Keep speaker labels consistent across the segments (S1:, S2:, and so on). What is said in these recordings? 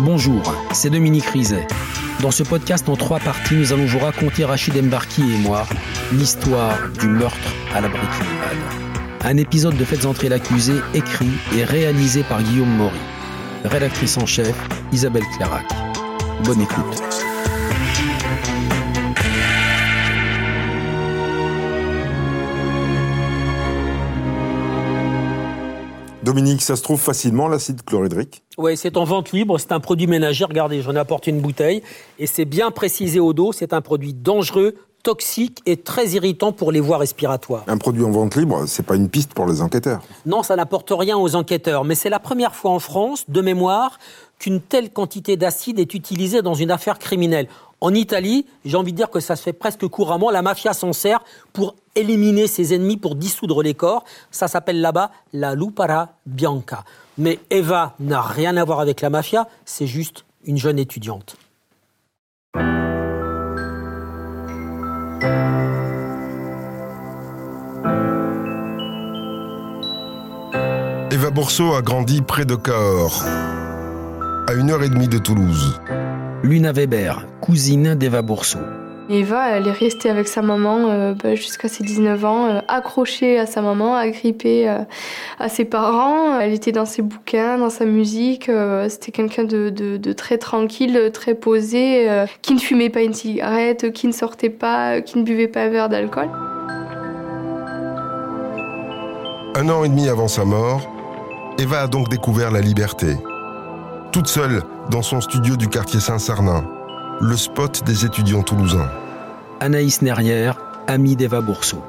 S1: Bonjour, c'est Dominique Rizet. Dans ce podcast en trois parties, nous allons vous raconter Rachid Embarki et moi l'histoire du meurtre à la Breaking. Un épisode de Faites entrer l'accusé écrit et réalisé par Guillaume Maury. Rédactrice en chef, Isabelle Clarac. Bonne écoute.
S2: Dominique, ça se trouve facilement l'acide chlorhydrique
S3: Oui, c'est en vente libre, c'est un produit ménager. Regardez, j'en ai apporté une bouteille et c'est bien précisé au dos, c'est un produit dangereux, toxique et très irritant pour les voies respiratoires.
S2: Un produit en vente libre, c'est pas une piste pour les enquêteurs.
S3: Non, ça n'apporte rien aux enquêteurs, mais c'est la première fois en France, de mémoire, qu'une telle quantité d'acide est utilisée dans une affaire criminelle. En Italie, j'ai envie de dire que ça se fait presque couramment. La mafia s'en sert pour éliminer ses ennemis, pour dissoudre les corps. Ça s'appelle là-bas la lupara bianca. Mais Eva n'a rien à voir avec la mafia, c'est juste une jeune étudiante.
S4: Eva Bourseau a grandi près de Cahors, à une heure et demie de Toulouse.
S1: Luna Weber, cousine d'Eva Bourseau.
S5: Eva, elle est restée avec sa maman euh, bah, jusqu'à ses 19 ans, euh, accrochée à sa maman, agrippée euh, à ses parents. Elle était dans ses bouquins, dans sa musique. C'était quelqu'un de, de, très tranquille, très posé, qui ne fumait pas une cigarette, qui ne sortait pas, qui ne buvait pas un verre d'alcool.
S4: Un an et demi avant sa mort, Eva a donc découvert la liberté. Toute seule dans son studio du quartier Saint-Sarnin, le spot des étudiants toulousains.
S1: Anaïs Nerrière, amie d'Eva Bourseau.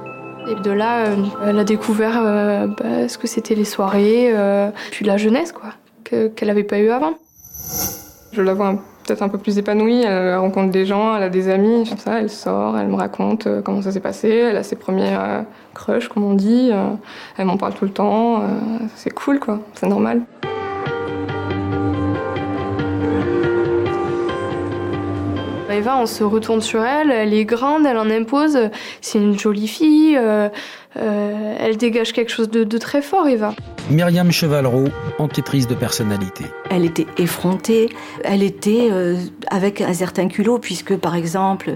S5: Et de là, euh, elle a découvert euh, bah, ce que c'était les soirées, euh, puis la jeunesse, quoi, qu'elle n'avait pas eu avant.
S6: Je la vois peut-être un peu plus épanouie, elle rencontre des gens, elle a des amis, ça, elle sort, elle me raconte comment ça s'est passé, elle a ses premiers crushs, comme on dit, elle m'en parle tout le temps, c'est cool, quoi, c'est normal.
S5: Eva, on se retourne sur elle, elle est grande, elle en impose, c'est une jolie fille, euh, euh, elle dégage quelque chose de, très fort, Eva.
S1: Myriam Chevalreau, enquêtrice de personnalité.
S7: Elle était effrontée, elle était euh, avec un certain culot, puisque par exemple,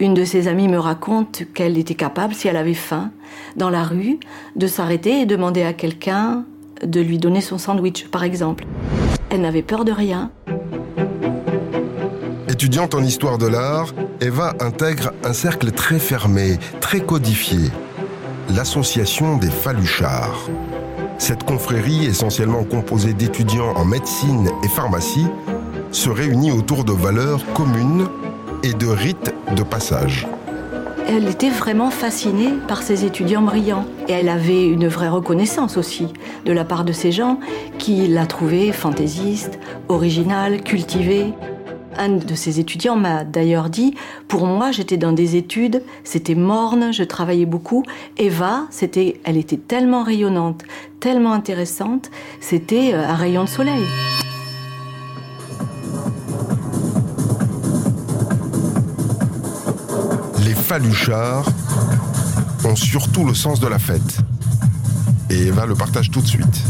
S7: une de ses amies me raconte qu'elle était capable, si elle avait faim, dans la rue, de s'arrêter et demander à quelqu'un de lui donner son sandwich, par exemple. Elle n'avait peur de rien.
S4: Étudiante en histoire de l'art, Eva intègre un cercle très fermé, très codifié, l'association des Faluchards. Cette confrérie, essentiellement composée d'étudiants en médecine et pharmacie, se réunit autour de valeurs communes et de rites de passage.
S7: Elle était vraiment fascinée par ces étudiants brillants. Et elle avait une vraie reconnaissance aussi de la part de ces gens qui la trouvaient fantaisiste, originale, cultivée. Un de ses étudiants m'a d'ailleurs dit, pour moi j'étais dans des études, c'était morne, je travaillais beaucoup. Eva, c'était, elle était tellement rayonnante, tellement intéressante, c'était euh, un rayon de soleil.
S4: Les Faluchards ont surtout le sens de la fête. Et Eva le partage tout de suite.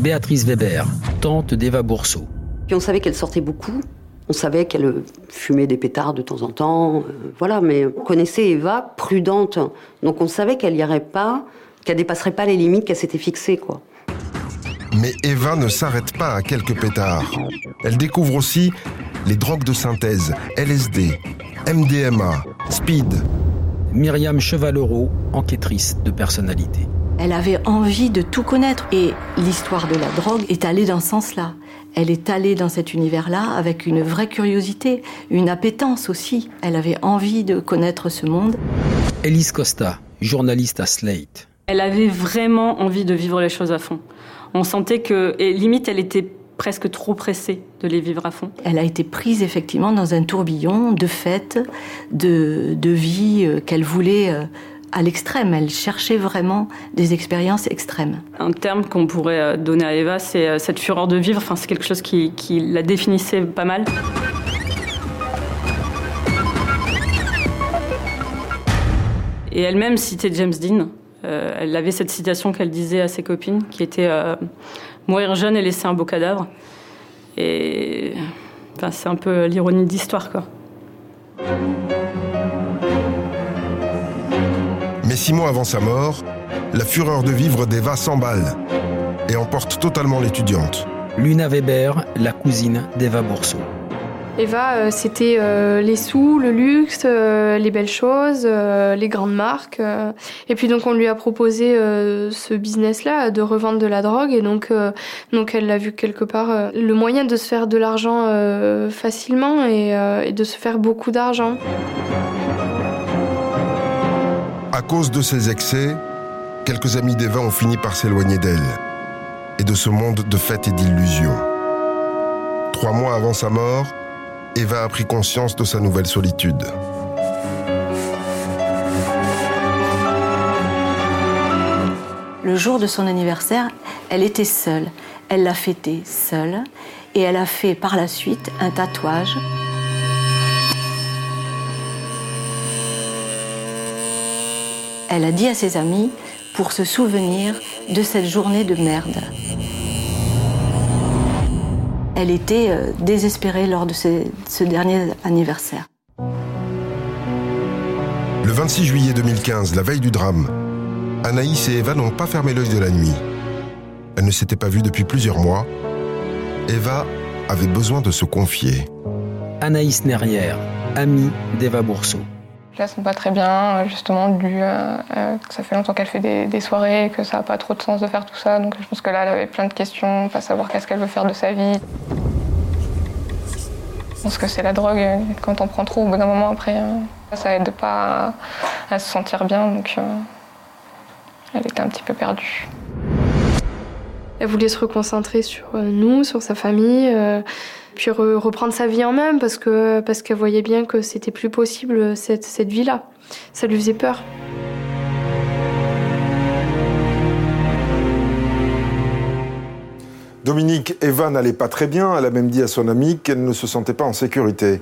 S1: Béatrice Weber, tante d'Eva Bourseau.
S8: Puis on savait qu'elle sortait beaucoup. On savait qu'elle fumait des pétards de temps en temps, euh, voilà. Mais on connaissait Eva prudente, donc on savait qu'elle n'y irait pas, qu'elle dépasserait pas les limites qu'elle s'était fixées, quoi.
S4: Mais Eva ne s'arrête pas à quelques pétards. Elle découvre aussi les drogues de synthèse, LSD, MDMA, speed.
S1: Myriam Chevalero, enquêtrice de personnalité.
S7: Elle avait envie de tout connaître et l'histoire de la drogue est allée dans ce sens-là elle est allée dans cet univers-là avec une vraie curiosité, une appétence aussi. Elle avait envie de connaître ce monde.
S1: Elise Costa, journaliste à Slate.
S9: Elle avait vraiment envie de vivre les choses à fond. On sentait que, et limite, elle était presque trop pressée de les vivre à fond.
S7: Elle a été prise effectivement dans un tourbillon de fêtes, de, de vie euh, qu'elle voulait euh, à l'extrême. Elle cherchait vraiment des expériences extrêmes.
S9: Un terme qu'on pourrait euh, donner à Eva, c'est euh, cette fureur de vivre. Enfin, c'est quelque chose qui, la définissait pas mal. Et elle-même citait James Dean. Euh, elle avait cette citation qu'elle disait à ses copines, qui était Mourir jeune et laisser un beau cadavre. Et enfin, c'est un peu l'ironie d'histoire, quoi.
S4: Six mois avant sa mort, la fureur de vivre d'Eva s'emballe et emporte totalement l'étudiante.
S1: Luna Weber, la cousine d'Eva Bourseau.
S5: Eva, euh, c'était euh, les sous, le luxe, euh, les belles choses, les grandes marques. et puis donc on lui a proposé ce business-là de revendre de la drogue et donc donc elle l'a vu quelque part le moyen de se faire de l'argent facilement et, et de se faire beaucoup d'argent.
S4: À cause de ses excès, quelques amis d'Eva ont fini par s'éloigner d'elle et de ce monde de fêtes et d'illusions. Trois mois avant sa mort, Eva a pris conscience de sa nouvelle solitude.
S7: Le jour de son anniversaire, elle était seule. Elle l'a fêté seule et elle a fait par la suite un tatouage. Elle a dit à ses amis pour se souvenir de cette journée de merde elle était euh, désespérée lors de ce, dernier anniversaire.
S4: Le 26 juillet 2015, la veille du drame, Anaïs et Eva n'ont pas fermé l'œil de la nuit. Elles ne s'étaient pas vues depuis plusieurs mois. Eva avait besoin de se confier.
S1: Anaïs Nerrière, amie d'Eva Bourseau.
S6: La sens pas très bien, justement, dû euh, que ça fait longtemps qu'elle fait des, soirées, que ça n'a pas trop de sens de faire tout ça. Donc je pense que là, elle avait plein de questions, pas savoir qu'est-ce qu'elle veut faire de sa vie. Je pense que c'est la drogue, quand on prend trop, au bout d'un moment après, euh, ça aide pas à, se sentir bien, donc euh, elle était un petit peu perdue.
S5: Elle voulait se reconcentrer sur nous, sur sa famille puis reprendre sa vie en main parce que parce qu'elle voyait bien que c'était plus possible cette, cette vie-là. Ça lui faisait peur.
S2: Dominique, Eva n'allait pas très bien. Elle a même dit à son amie qu'elle ne se sentait pas en sécurité.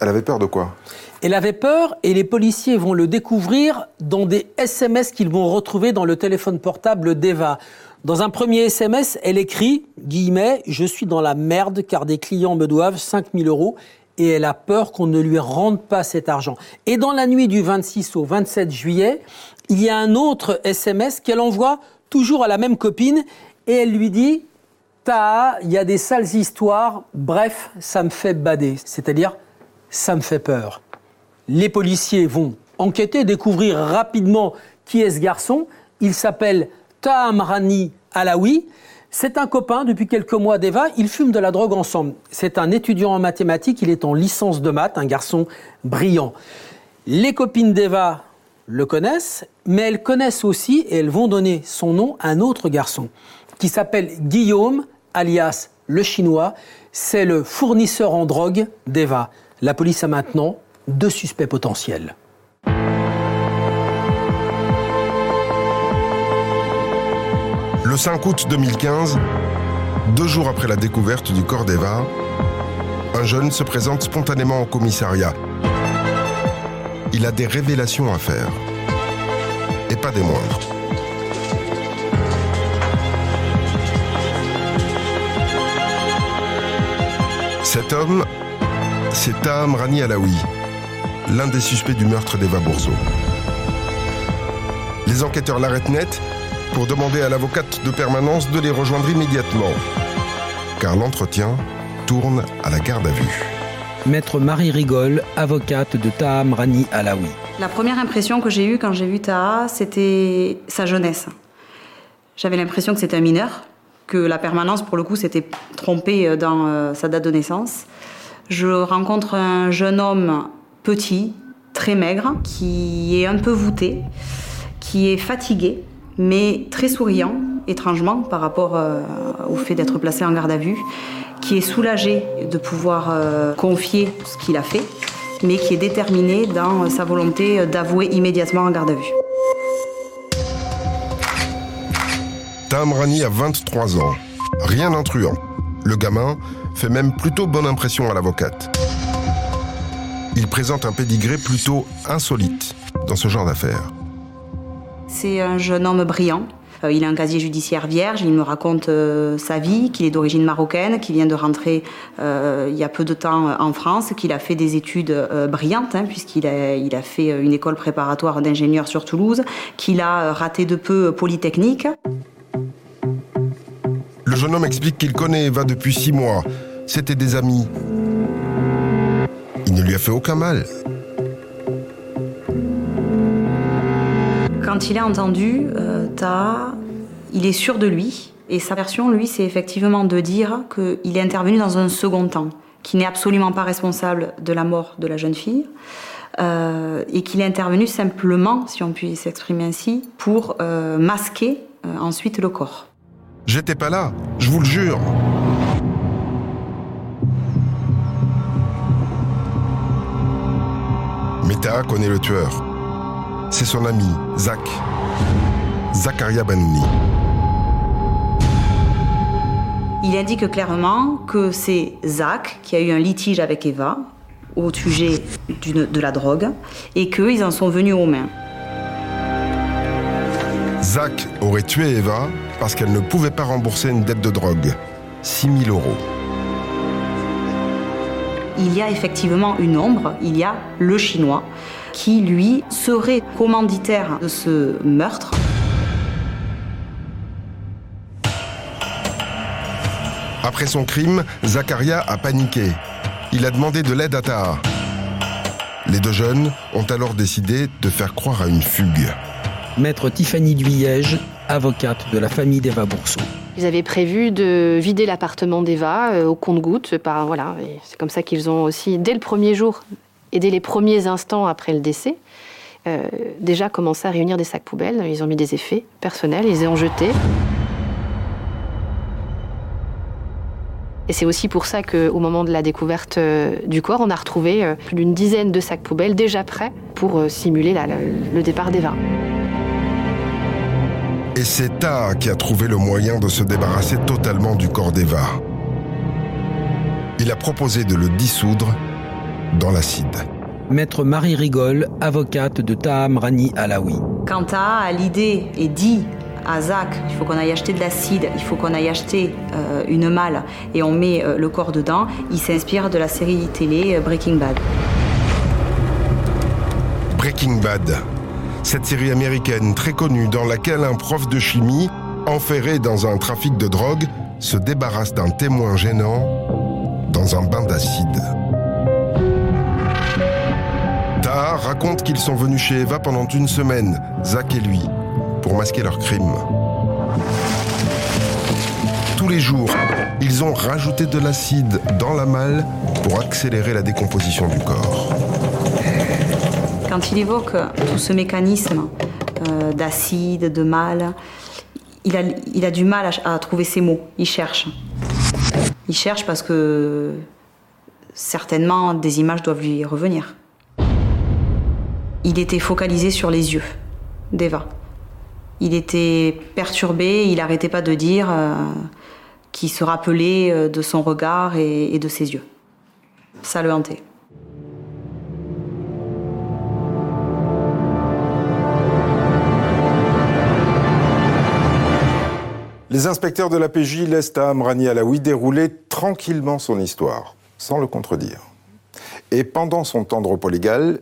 S2: Elle avait peur de quoi?
S3: Elle avait peur et les policiers vont le découvrir dans des SMS qu'ils vont retrouver dans le téléphone portable d'Eva. Dans un premier SMS, elle écrit, guillemets, je suis dans la merde car des clients me doivent 5000 euros et elle a peur qu'on ne lui rende pas cet argent. Et dans la nuit du 26 au 27 juillet, il y a un autre SMS qu'elle envoie toujours à la même copine et elle lui dit, ta, il y a des sales histoires, bref, ça me fait bader. C'est-à-dire, ça me fait peur. Les policiers vont enquêter, découvrir rapidement qui est ce garçon. Il s'appelle Taham Rani Alaoui. C'est un copain depuis quelques mois d'Eva. Ils fument de la drogue ensemble. C'est un étudiant en mathématiques. Il est en licence de maths, un garçon brillant. Les copines d'Eva le connaissent, mais elles connaissent aussi, et elles vont donner son nom à un autre garçon qui s'appelle Guillaume, alias le chinois. C'est le fournisseur en drogue d'Eva. La police a maintenant deux suspects potentiels.
S4: Le 5 août 2015, deux jours après la découverte du corps d'Eva, un jeune se présente spontanément au commissariat. Il a des révélations à faire. Et pas des moindres. Cet homme, c'est Taham Rani Alaoui, l'un des suspects du meurtre d'Eva Bourseau. Les enquêteurs l'arrêtent net pour demander à l'avocate de permanence de les rejoindre immédiatement, car l'entretien tourne à la garde à vue.
S1: Maître Marie Rigole, avocate de Taham Rani Alaoui.
S10: La première impression que j'ai eue quand j'ai vu Taha, c'était sa jeunesse. J'avais l'impression que c'était un mineur, que la permanence, pour le coup, s'était trompée dans euh, sa date de naissance. Je rencontre un jeune homme petit, très maigre, qui est un peu voûté, qui est fatigué, mais très souriant, étrangement, par rapport euh, au fait d'être placé en garde à vue, qui est soulagé de pouvoir euh, confier ce qu'il a fait, mais qui est déterminé dans sa volonté d'avouer immédiatement en garde à vue.
S4: Tamrani a 23 ans. Rien d'intruant. Le gamin fait même plutôt bonne impression à l'avocate. Il présente un pédigré plutôt insolite dans ce genre d'affaires.
S10: C'est un jeune homme brillant, Euh, il a un casier judiciaire vierge, il me raconte euh, sa vie, qu'il est d'origine marocaine, qu'il vient de rentrer il y a peu de temps en France, qu'il a fait des études brillantes, hein, puisqu'il a, il a fait une école préparatoire d'ingénieur sur Toulouse, qu'il a raté de peu Polytechnique.
S4: Le jeune homme explique qu'il connaît Eva depuis six mois. C'était des amis. Il ne lui a fait aucun mal.
S10: Quand il a entendu euh, il est sûr de lui. Et sa version, lui, c'est effectivement de dire qu'il est intervenu dans un second temps, qu'il n'est absolument pas responsable de la mort de la jeune fille, euh, et qu'il est intervenu simplement, si on peut s'exprimer ainsi, pour euh, masquer ensuite le corps.
S4: J'étais pas là, je vous le jure. Meta connaît le tueur. C'est son ami, Zach. Zakaria Banouni.
S10: Il indique clairement que c'est Zach qui a eu un litige avec Eva au sujet de la drogue et qu'ils en sont venus aux mains.
S4: Zach aurait tué Eva parce qu'elle ne pouvait pas rembourser une dette de drogue. 6 000 euros.
S10: Il y a effectivement une ombre, il y a le chinois, qui lui serait commanditaire de ce meurtre.
S4: Après son crime, Zakaria a paniqué. Il a demandé de l'aide à Taha. Les deux jeunes ont alors décidé de faire croire à une fugue.
S1: Maître Tiffany Duyège, avocate de la famille d'Eva Bourseau.
S11: Ils avaient prévu de vider l'appartement d'Eva euh, au compte-goutte. Voilà, c'est comme ça qu'ils ont aussi, dès le premier jour et dès les premiers instants après le décès, euh, déjà commencé à réunir des sacs poubelles. Ils ont mis des effets personnels, ils les ont jetés. Et c'est aussi pour ça qu'au moment de la découverte euh, du corps, on a retrouvé plus d'une dizaine de sacs poubelles déjà prêts pour simuler le départ d'Eva.
S4: Et c'est Ta qui a trouvé le moyen de se débarrasser totalement du corps d'Eva. Il a proposé de le dissoudre dans l'acide.
S1: Maître Marie Rigol, avocate de Taham Rani Alaoui.
S10: Quand Taha a l'idée et dit à Zach, il faut qu'on aille acheter de l'acide, il faut qu'on aille acheter euh, une malle et on met euh, le corps dedans, il s'inspire de la série télé euh, Breaking Bad.
S4: Breaking Bad, cette série américaine très connue dans laquelle un prof de chimie, enferré dans un trafic de drogue, se débarrasse d'un témoin gênant dans un bain d'acide. Raconte qu'ils sont venus chez Eva pendant une semaine, Zach et lui, pour masquer leur crime. Tous les jours, ils ont rajouté de l'acide dans la malle pour accélérer la décomposition du corps.
S10: Quand il évoque tout ce mécanisme euh, d'acide, de mal, il a du mal à, trouver ses mots. Il cherche. Il cherche parce que certainement des images doivent lui revenir. Il était focalisé sur les yeux d'Eva. Il était perturbé, il n'arrêtait pas de dire euh, qu'il se rappelait euh, de son regard et de ses yeux. Ça le hantait.
S2: Les inspecteurs de la PJ laissent à Amrani Alaoui dérouler tranquillement son histoire, sans le contredire. Et pendant son temps de repos légal,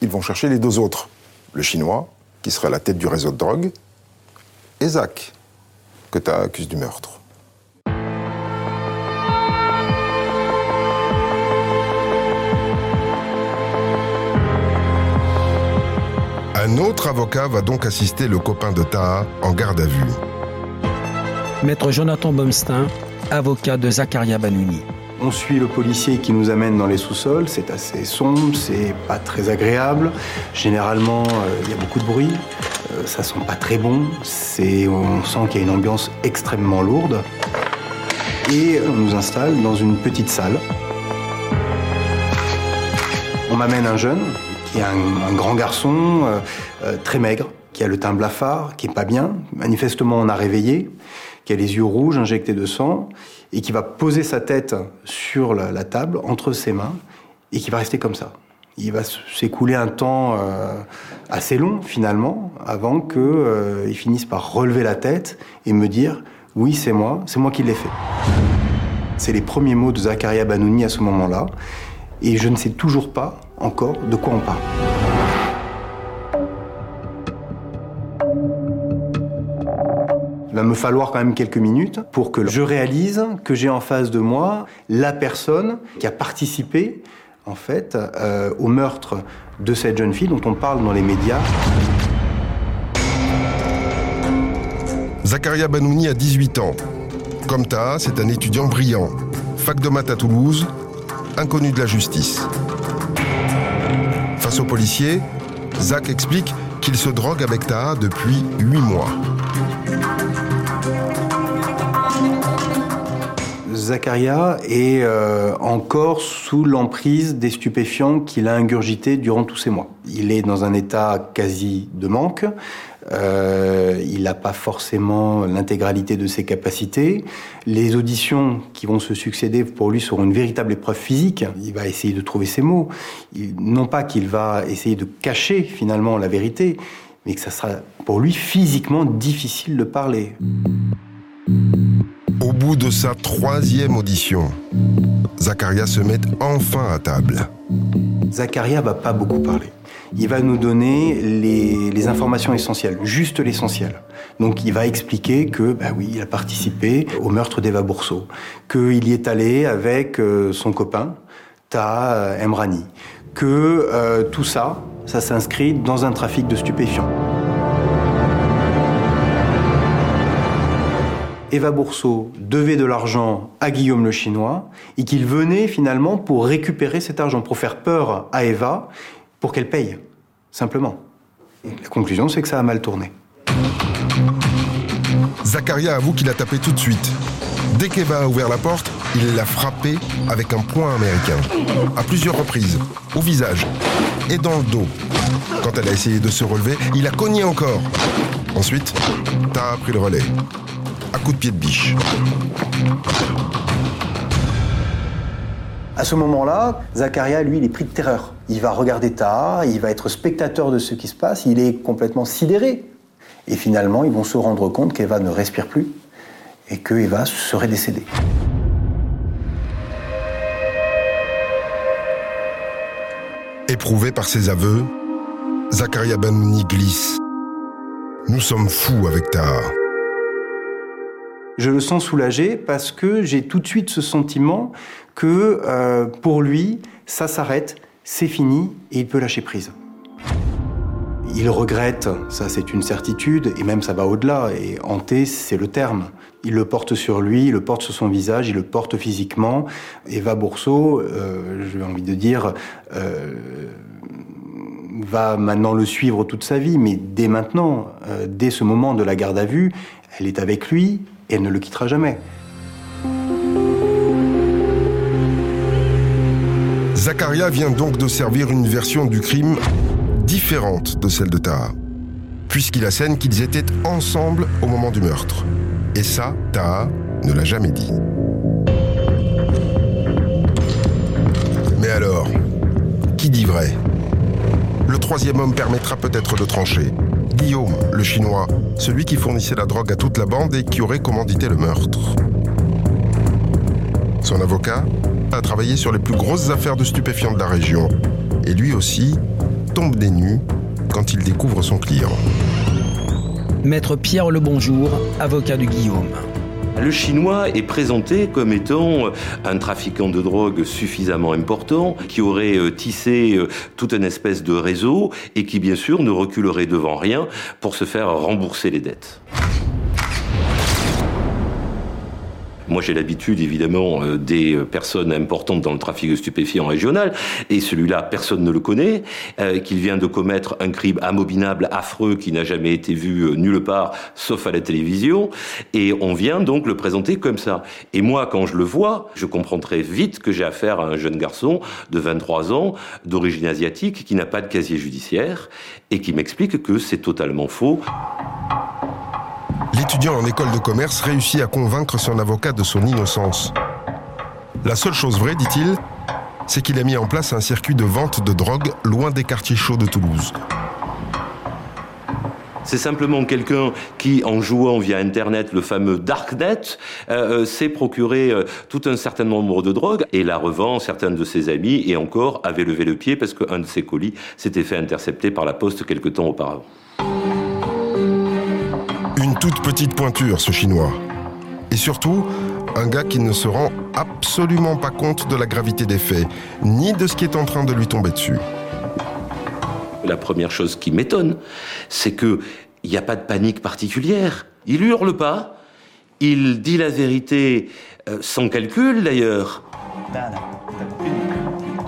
S2: ils vont chercher les deux autres. Le chinois, qui serait à la tête du réseau de drogue, et Zach, que tu accuses du meurtre.
S4: Un autre avocat va donc assister le copain de Taha en garde à vue.
S1: Maître Jonathan Bomstein, avocat de Zakaria Banouni.
S12: On suit le policier qui nous amène dans les sous-sols, c'est assez sombre, c'est pas très agréable. Généralement, euh, il y a beaucoup de bruit, euh, ça sent pas très bon, on sent qu'il y a une ambiance extrêmement lourde. Et on nous installe dans une petite salle. On m'amène un jeune, qui est un, grand garçon, euh, très maigre, qui a le teint blafard, qui est pas bien. Manifestement, on a réveillé qui a les yeux rouges injectés de sang, et qui va poser sa tête sur la, table, entre ses mains, et qui va rester comme ça. Il va s'écouler un temps euh, assez long finalement avant qu'il euh, finisse par relever la tête et me dire oui c'est moi, c'est moi qui l'ai fait. C'est les premiers mots de Zakaria Banouni à ce moment-là et je ne sais toujours pas encore de quoi on parle. Va me falloir quand même quelques minutes pour que je réalise que j'ai en face de moi la personne qui a participé en fait euh, au meurtre de cette jeune fille dont on parle dans les médias.
S4: Zakaria Banouni a 18 ans. Comme Taha, c'est un étudiant brillant. Fac de maths à Toulouse, inconnu de la justice. Face aux policiers, Zach explique qu'il se drogue avec Taha depuis 8 mois.
S12: Zakaria est euh, encore sous l'emprise des stupéfiants qu'il a ingurgités durant tous ces mois. Il est dans un état quasi de manque. Euh, il n'a pas forcément l'intégralité de ses capacités. Les auditions qui vont se succéder pour lui seront une véritable épreuve physique. Il va essayer de trouver ses mots. non pas qu'il va essayer de cacher finalement la vérité, mais que ça sera pour lui physiquement difficile de parler.
S4: Au bout de sa troisième audition, Zakaria se met enfin à table.
S12: Zakaria va pas beaucoup parler. Il va nous donner les, informations essentielles, juste l'essentiel. Donc il va expliquer que, bah oui, il a participé au meurtre d'Eva Bourseau, qu'il y est allé avec euh, son copain, Ta Emrani, que euh, tout ça, ça s'inscrit dans un trafic de stupéfiants. Eva Bourseau devait de l'argent à Guillaume le Chinois et qu'il venait finalement pour récupérer cet argent, pour faire peur à Eva, pour qu'elle paye, simplement. la conclusion, c'est que ça a mal tourné.
S4: Zacharia avoue qu'il a tapé tout de suite. Dès qu'Eva a ouvert la porte, il l'a frappé avec un poing américain. À plusieurs reprises, au visage et dans le dos. Quand elle a essayé de se relever, il a cogné encore. Ensuite, t'as pris le relais à coup de pied de biche.
S12: À ce moment-là, Zacharia, lui, il est pris de terreur. Il va regarder Taha, il va être spectateur de ce qui se passe, il est complètement sidéré. Et finalement, ils vont se rendre compte qu'Eva ne respire plus et qu'Eva serait décédée.
S4: Éprouvé par ses aveux, Zacharia Banouni glisse. Nous sommes fous avec Taha
S12: je le sens soulagé parce que j'ai tout de suite ce sentiment que euh, pour lui, ça s'arrête, c'est fini et il peut lâcher prise. Il regrette, ça c'est une certitude, et même ça va au-delà, et hanter c'est le terme. Il le porte sur lui, il le porte sur son visage, il le porte physiquement. Eva Bourseau, euh, j'ai envie de dire, euh, va maintenant le suivre toute sa vie, mais dès maintenant, dès ce moment de la garde à vue, elle est avec lui, et elle ne le quittera jamais.
S4: Zacharia vient donc de servir une version du crime différente de celle de Taha, puisqu'il assène qu'ils étaient ensemble au moment du meurtre. Et ça, Taha ne l'a jamais dit. Mais alors, qui dit vrai? Le troisième homme permettra peut-être de trancher. Guillaume, le chinois, celui qui fournissait la drogue à toute la bande et qui aurait commandité le meurtre. Son avocat a travaillé sur les plus grosses affaires de stupéfiants de la région. Et lui aussi tombe des nues quand il découvre son client.
S1: Maître Pierre Lebonjour, avocat de Guillaume.
S13: Le chinois est présenté comme étant un trafiquant de drogue suffisamment important, qui aurait euh, tissé euh, toute une espèce de réseau et qui bien sûr ne reculerait devant rien pour se faire rembourser les dettes. Moi, j'ai l'habitude, évidemment, euh, des euh, personnes importantes dans le trafic de stupéfiants régional, et celui-là, personne ne le connaît, euh, qu'il vient de commettre un crime abominable, affreux, qui n'a jamais été vu nulle part, sauf à la télévision, et on vient donc le présenter comme ça. Et moi, quand je le vois, je comprends très vite que j'ai affaire à un jeune garçon de 23 ans, d'origine asiatique, qui n'a pas de casier judiciaire, et qui m'explique que c'est totalement faux.
S4: L'étudiant en école de commerce réussit à convaincre son avocat de son innocence. La seule chose vraie, dit-il, c'est qu'il a mis en place un circuit de vente de drogue loin des quartiers chauds de Toulouse.
S13: C'est simplement quelqu'un qui, en jouant via Internet le fameux Darknet, euh, euh, s'est procuré euh, tout un certain nombre de drogues et la revend certains de ses amis et encore avait levé le pied parce qu'un de ses colis s'était fait intercepter par la poste quelque temps auparavant.
S4: Toute petite pointure, ce Chinois. Et surtout, un gars qui ne se rend absolument pas compte de la gravité des faits, ni de ce qui est en train de lui tomber dessus
S13: la première chose qui m'étonne, c'est qu'il n'y a pas de panique particulière. Il hurle pas, il dit la vérité euh, sans calcul d'ailleurs.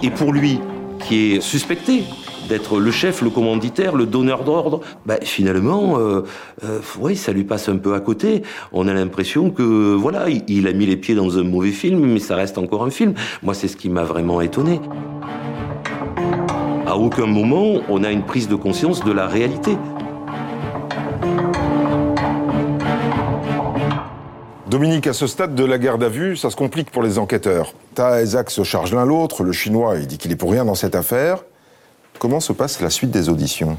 S13: Et pour lui, qui est suspecté d'être le chef, le commanditaire, le donneur d'ordre, bah, finalement, euh, euh, ça lui passe un peu à côté. On a l'impression que, voilà, il a mis les pieds dans un mauvais film, mais ça reste encore un film. Moi, c'est ce qui m'a vraiment étonné. À aucun moment, on a une prise de conscience de la réalité.
S2: Dominique, à ce stade de la garde à vue, ça se complique pour les enquêteurs. Ta et Zach se chargent l'un l'autre, le Chinois, il dit qu'il est pour rien dans cette affaire. Comment se passe la suite des auditions?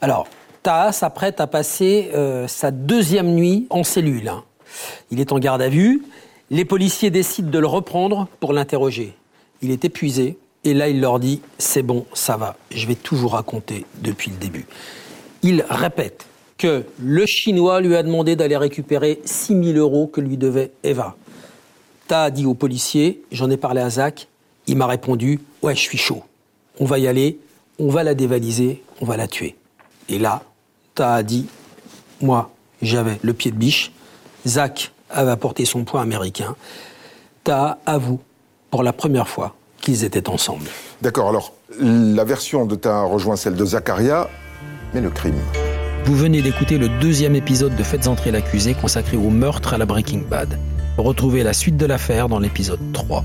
S3: Alors, Taha s'apprête à passer euh, sa deuxième nuit en cellule. Il est en garde à vue. Les policiers décident de le reprendre pour l'interroger. Il est épuisé, et là, il leur dit, c'est bon, ça va, je vais tout vous raconter depuis le début. Il répète que le Chinois lui a demandé d'aller récupérer 6 000 euros que lui devait Eva. Ta dit au policier, j'en ai parlé à Zach, il m'a répondu, ouais, je suis chaud. On va y aller, on va la dévaliser, on va la tuer. Et là, Ta a dit, moi, j'avais le pied de biche, Zach avait apporté son poing américain. Ta avoue, pour la première fois, qu'ils étaient ensemble.
S2: D'accord, alors la version de ta rejoint celle de Zacharia, mais le crime.
S1: Vous venez d'écouter le deuxième épisode de Faites entrer l'accusé consacré au meurtre à la Breaking Bad. Retrouvez la suite de l'affaire dans l'épisode 3.